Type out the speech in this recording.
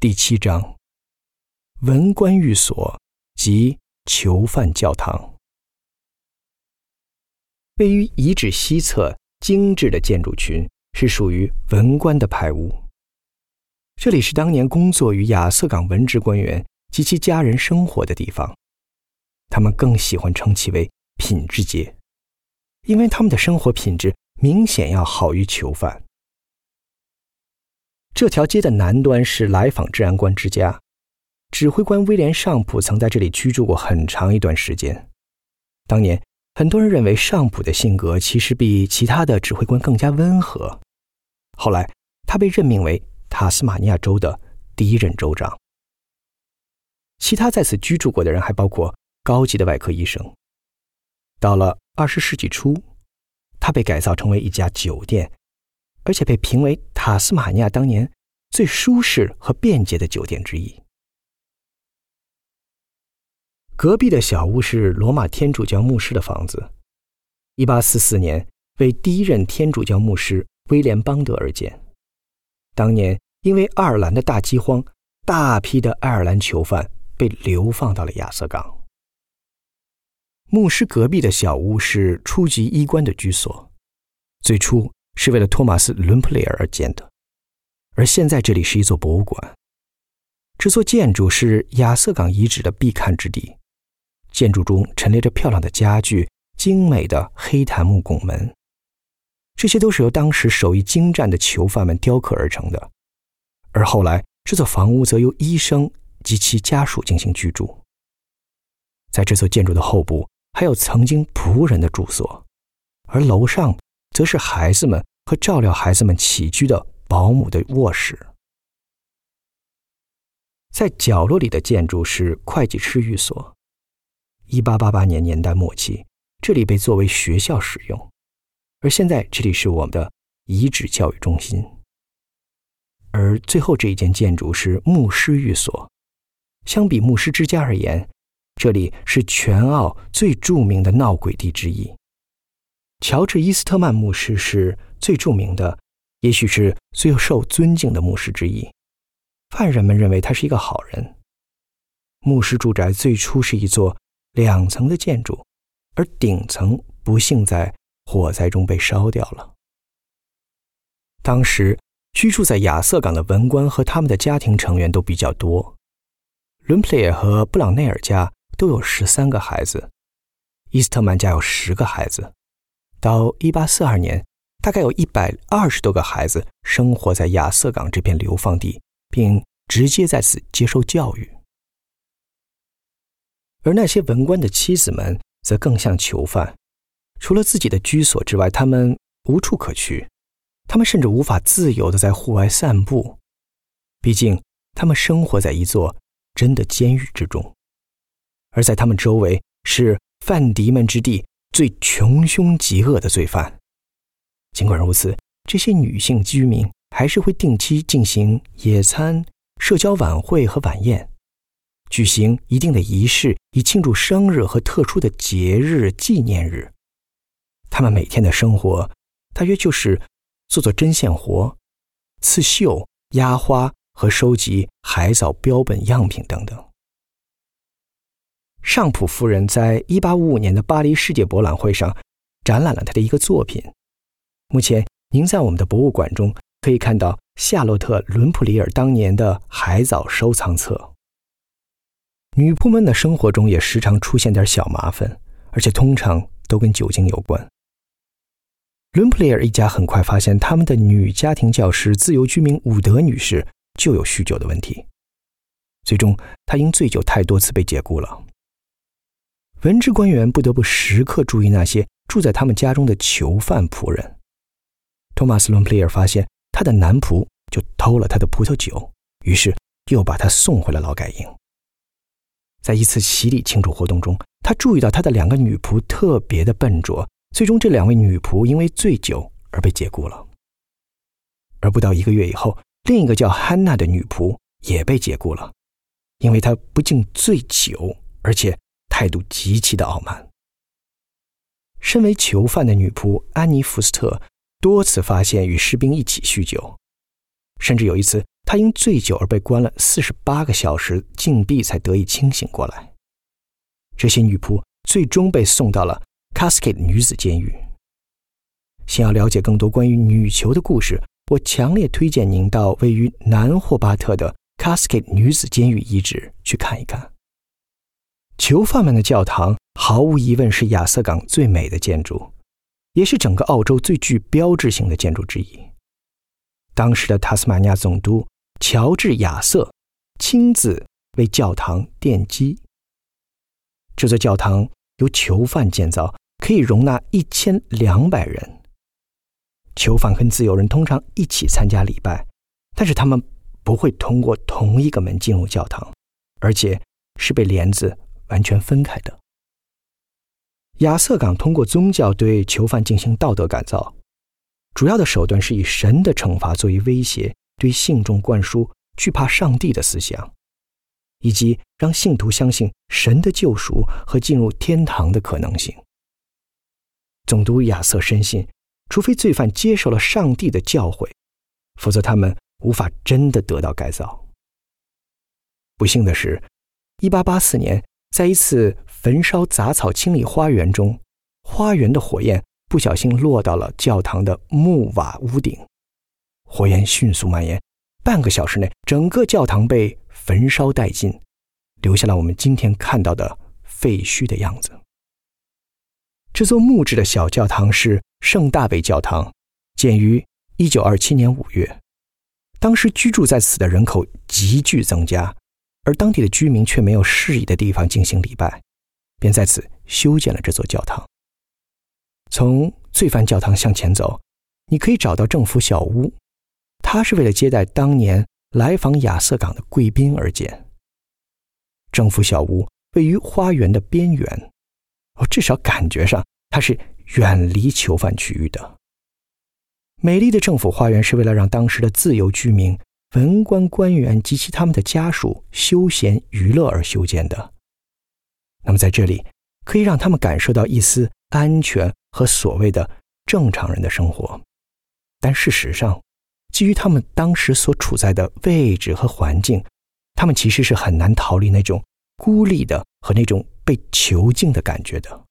第七章：文官寓所及囚犯教堂。位于遗址西侧精致的建筑群是属于文官的派屋。这里是当年工作于亚瑟港文职官员及其家人生活的地方。他们更喜欢称其为“品质街”，因为他们的生活品质明显要好于囚犯。这条街的南端是来访治安官之家，指挥官威廉·尚普曾在这里居住过很长一段时间。当年，很多人认为尚普的性格其实比其他的指挥官更加温和。后来，他被任命为塔斯马尼亚州的第一任州长。其他在此居住过的人还包括高级的外科医生。到了二十世纪初，他被改造成为一家酒店。而且被评为塔斯马尼亚当年最舒适和便捷的酒店之一。隔壁的小屋是罗马天主教牧师的房子，一八四四年为第一任天主教牧师威廉邦德而建。当年因为爱尔兰的大饥荒，大批的爱尔兰囚犯被流放到了亚瑟港。牧师隔壁的小屋是初级医官的居所，最初。是为了托马斯·伦普雷尔而建的，而现在这里是一座博物馆。这座建筑是亚瑟港遗址的必看之地，建筑中陈列着漂亮的家具、精美的黑檀木拱门，这些都是由当时手艺精湛的囚犯们雕刻而成的。而后来，这座房屋则由医生及其家属进行居住。在这座建筑的后部，还有曾经仆人的住所，而楼上。则是孩子们和照料孩子们起居的保姆的卧室。在角落里的建筑是会计师寓所。一八八八年年代末期，这里被作为学校使用，而现在这里是我们的遗址教育中心。而最后这一间建筑是牧师寓所。相比牧师之家而言，这里是全澳最著名的闹鬼地之一。乔治·伊斯特曼牧师是最著名的，也许是最受尊敬的牧师之一。犯人们认为他是一个好人。牧师住宅最初是一座两层的建筑，而顶层不幸在火灾中被烧掉了。当时居住在亚瑟港的文官和他们的家庭成员都比较多。伦普尔和布朗内尔家都有十三个孩子，伊斯特曼家有十个孩子。到一八四二年，大概有一百二十多个孩子生活在亚瑟港这片流放地，并直接在此接受教育。而那些文官的妻子们则更像囚犯，除了自己的居所之外，他们无处可去，他们甚至无法自由的在户外散步。毕竟，他们生活在一座真的监狱之中，而在他们周围是犯敌们之地。最穷凶极恶的罪犯。尽管如此，这些女性居民还是会定期进行野餐、社交晚会和晚宴，举行一定的仪式，以庆祝生日和特殊的节日纪念日。他们每天的生活大约就是做做针线活、刺绣、压花和收集海藻标本样品等等。尚普夫人在1855年的巴黎世界博览会上展览了她的一个作品。目前，您在我们的博物馆中可以看到夏洛特·伦普里尔当年的海藻收藏册。女仆们的生活中也时常出现点小麻烦，而且通常都跟酒精有关。伦普里尔一家很快发现，他们的女家庭教师自由居民伍德女士就有酗酒的问题，最终她因醉酒太多次被解雇了。文职官员不得不时刻注意那些住在他们家中的囚犯仆人。托马斯·伦普利尔发现他的男仆就偷了他的葡萄酒，于是又把他送回了劳改营。在一次洗礼庆祝活动中，他注意到他的两个女仆特别的笨拙，最终这两位女仆因为醉酒而被解雇了。而不到一个月以后，另一个叫汉娜的女仆也被解雇了，因为她不仅醉酒，而且。态度极其的傲慢。身为囚犯的女仆安妮·福斯特多次发现与士兵一起酗酒，甚至有一次，他因醉酒而被关了四十八个小时禁闭，才得以清醒过来。这些女仆最终被送到了 Cascade 女子监狱。想要了解更多关于女囚的故事，我强烈推荐您到位于南霍巴特的 Cascade 女子监狱遗址去看一看。囚犯们的教堂毫无疑问是亚瑟港最美的建筑，也是整个澳洲最具标志性的建筑之一。当时的塔斯马尼亚总督乔治·亚瑟亲自为教堂奠基。这座教堂由囚犯建造，可以容纳一千两百人。囚犯跟自由人通常一起参加礼拜，但是他们不会通过同一个门进入教堂，而且是被帘子完全分开的。亚瑟港通过宗教对囚犯进行道德改造，主要的手段是以神的惩罚作为威胁，对信众灌输惧怕上帝的思想，以及让信徒相信神的救赎和进入天堂的可能性。总督亚瑟深信。除非罪犯接受了上帝的教诲，否则他们无法真的得到改造。不幸的是，1884年，在一次焚烧杂草清理花园中，花园的火焰不小心落到了教堂的木瓦屋顶，火焰迅速蔓延，半个小时内，整个教堂被焚烧殆尽，留下了我们今天看到的废墟的样子。这座木质的小教堂是圣大卫教堂，建于一九二七年五月。当时居住在此的人口急剧增加，而当地的居民却没有适宜的地方进行礼拜，便在此修建了这座教堂。从罪犯教堂向前走，你可以找到政府小屋，它是为了接待当年来访亚瑟港的贵宾而建。政府小屋位于花园的边缘。哦，至少感觉上它是远离囚犯区域的。美丽的政府花园是为了让当时的自由居民、文官官员及其他们的家属休闲娱乐而修建的。那么在这里，可以让他们感受到一丝安全和所谓的正常人的生活。但事实上，基于他们当时所处在的位置和环境，他们其实是很难逃离那种孤立的和那种。被囚禁的感觉的。